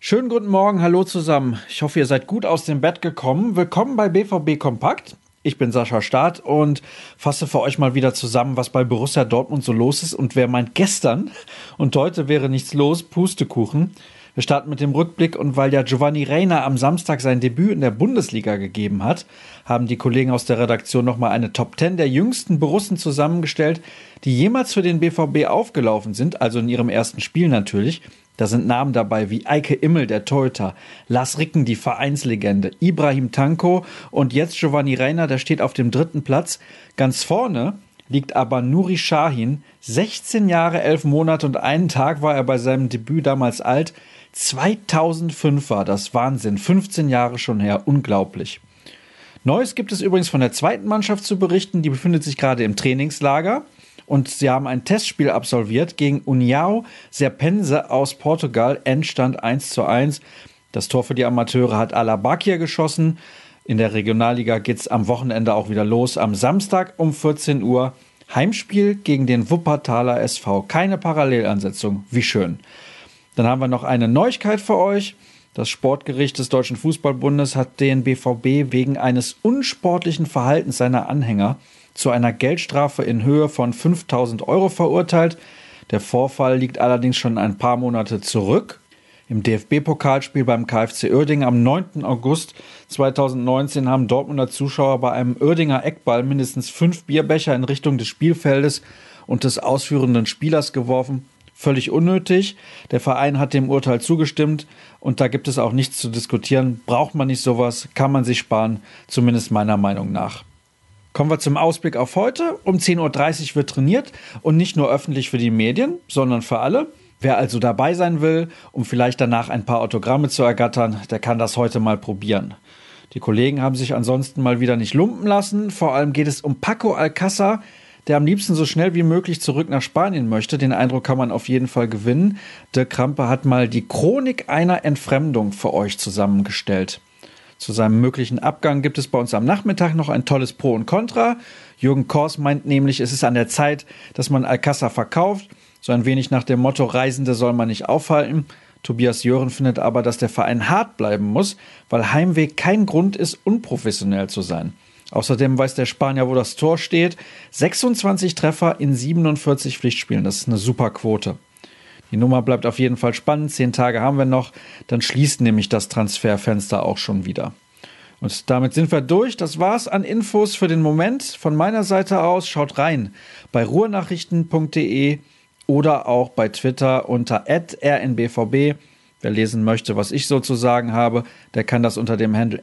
Schönen guten Morgen, hallo zusammen. Ich hoffe, ihr seid gut aus dem Bett gekommen. Willkommen bei BVB Kompakt. Ich bin Sascha Staat und fasse für euch mal wieder zusammen, was bei Borussia Dortmund so los ist und wer meint gestern und heute wäre nichts los, Pustekuchen. Wir starten mit dem Rückblick und weil ja Giovanni Reina am Samstag sein Debüt in der Bundesliga gegeben hat, haben die Kollegen aus der Redaktion nochmal eine Top 10 der jüngsten Borussen zusammengestellt, die jemals für den BVB aufgelaufen sind, also in ihrem ersten Spiel natürlich. Da sind Namen dabei wie Eike Immel, der Torhüter, Lars Ricken, die Vereinslegende, Ibrahim Tanko und jetzt Giovanni Reiner, der steht auf dem dritten Platz. Ganz vorne liegt aber Nuri Shahin. 16 Jahre, 11 Monate und einen Tag war er bei seinem Debüt damals alt. 2005 war das Wahnsinn. 15 Jahre schon her. Unglaublich. Neues gibt es übrigens von der zweiten Mannschaft zu berichten. Die befindet sich gerade im Trainingslager und sie haben ein Testspiel absolviert gegen União Serpense aus Portugal. Endstand 1 zu 1. Das Tor für die Amateure hat Alabakia geschossen. In der Regionalliga geht es am Wochenende auch wieder los. Am Samstag um 14 Uhr Heimspiel gegen den Wuppertaler SV. Keine Parallelansetzung. Wie schön. Dann haben wir noch eine Neuigkeit für euch. Das Sportgericht des Deutschen Fußballbundes hat den BVB wegen eines unsportlichen Verhaltens seiner Anhänger zu einer Geldstrafe in Höhe von 5000 Euro verurteilt. Der Vorfall liegt allerdings schon ein paar Monate zurück. Im DFB-Pokalspiel beim KfC Uerdingen am 9. August 2019 haben Dortmunder Zuschauer bei einem Uerdinger Eckball mindestens fünf Bierbecher in Richtung des Spielfeldes und des ausführenden Spielers geworfen. Völlig unnötig. Der Verein hat dem Urteil zugestimmt und da gibt es auch nichts zu diskutieren. Braucht man nicht sowas, kann man sich sparen, zumindest meiner Meinung nach. Kommen wir zum Ausblick auf heute. Um 10.30 Uhr wird trainiert und nicht nur öffentlich für die Medien, sondern für alle. Wer also dabei sein will, um vielleicht danach ein paar Autogramme zu ergattern, der kann das heute mal probieren. Die Kollegen haben sich ansonsten mal wieder nicht lumpen lassen. Vor allem geht es um Paco Alcázar, der am liebsten so schnell wie möglich zurück nach Spanien möchte. Den Eindruck kann man auf jeden Fall gewinnen. Der Krampe hat mal die Chronik einer Entfremdung für euch zusammengestellt. Zu seinem möglichen Abgang gibt es bei uns am Nachmittag noch ein tolles Pro und Contra. Jürgen Kors meint nämlich, es ist an der Zeit, dass man Alcassa verkauft. So ein wenig nach dem Motto, Reisende soll man nicht aufhalten. Tobias Jören findet aber, dass der Verein hart bleiben muss, weil Heimweg kein Grund ist, unprofessionell zu sein. Außerdem weiß der Spanier, wo das Tor steht. 26 Treffer in 47 Pflichtspielen. Das ist eine super Quote. Die Nummer bleibt auf jeden Fall spannend. Zehn Tage haben wir noch. Dann schließt nämlich das Transferfenster auch schon wieder. Und damit sind wir durch. Das war's an Infos für den Moment. Von meiner Seite aus schaut rein bei ruhrnachrichten.de oder auch bei Twitter unter rnbvb. Wer lesen möchte, was ich so zu sagen habe, der kann das unter dem Handel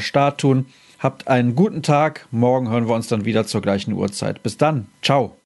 Start tun. Habt einen guten Tag. Morgen hören wir uns dann wieder zur gleichen Uhrzeit. Bis dann. Ciao.